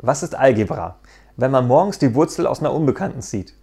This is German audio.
Was ist Algebra? Wenn man morgens die Wurzel aus einer Unbekannten zieht.